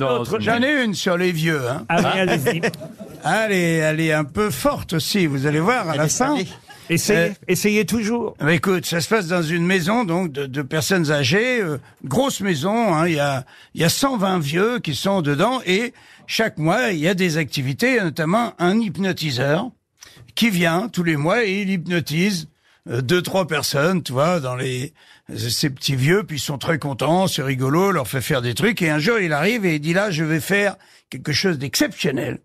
Non. J'en ai une sur les vieux. Hein. Ah oui, allez-y. Elle, est, elle est un peu forte aussi, vous allez voir à la fin. Essayez, Euh, essayez toujours. Bah, écoute, ça se passe dans une maison donc de, de personnes âgées, euh, grosse maison. hein, Il y a il y a 120 vieux qui sont dedans et chaque mois il y a des activités, il y a notamment un hypnotiseur qui vient tous les mois et il hypnotise deux trois personnes, tu vois, dans les ces petits vieux, puis ils sont très contents, c'est rigolo, leur fait faire des trucs et un jour il arrive et il dit là je vais faire quelque chose d'exceptionnel.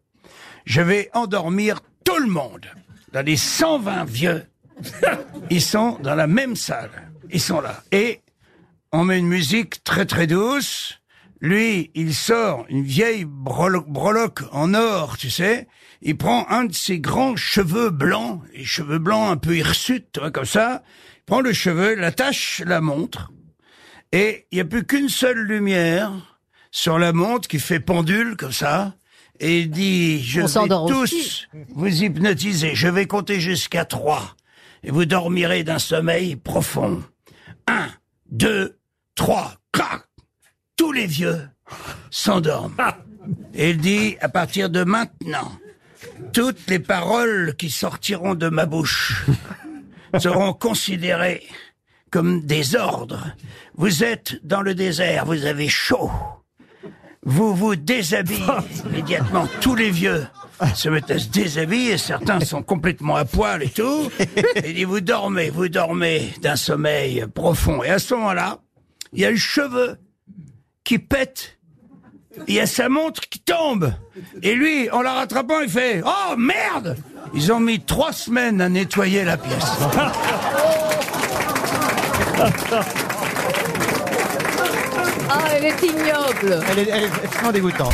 Je vais endormir tout le monde. Dans les 120 vieux, ils sont dans la même salle. Ils sont là. Et on met une musique très très douce. Lui, il sort une vieille breloque en or, tu sais. Il prend un de ses grands cheveux blancs, les cheveux blancs un peu hirsutes, comme ça. Il prend le cheveu, l'attache la montre. Et il n'y a plus qu'une seule lumière sur la montre qui fait pendule comme ça. Et il dit, je On vais tous aussi. vous hypnotiser. Je vais compter jusqu'à trois. Et vous dormirez d'un sommeil profond. Un, deux, trois, crac Tous les vieux s'endorment. Et il dit, à partir de maintenant, toutes les paroles qui sortiront de ma bouche seront considérées comme des ordres. Vous êtes dans le désert, vous avez chaud. Vous vous déshabillez immédiatement. Tous les vieux se mettent à se déshabiller. Certains sont complètement à poil et tout. Et il dit, vous dormez, vous dormez d'un sommeil profond. Et à ce moment-là, il y a le cheveu qui pète. Il y a sa montre qui tombe. Et lui, en la rattrapant, il fait, oh merde! Ils ont mis trois semaines à nettoyer la pièce. Ah, elle est ignoble. Elle est, elle est extrêmement dégoûtante.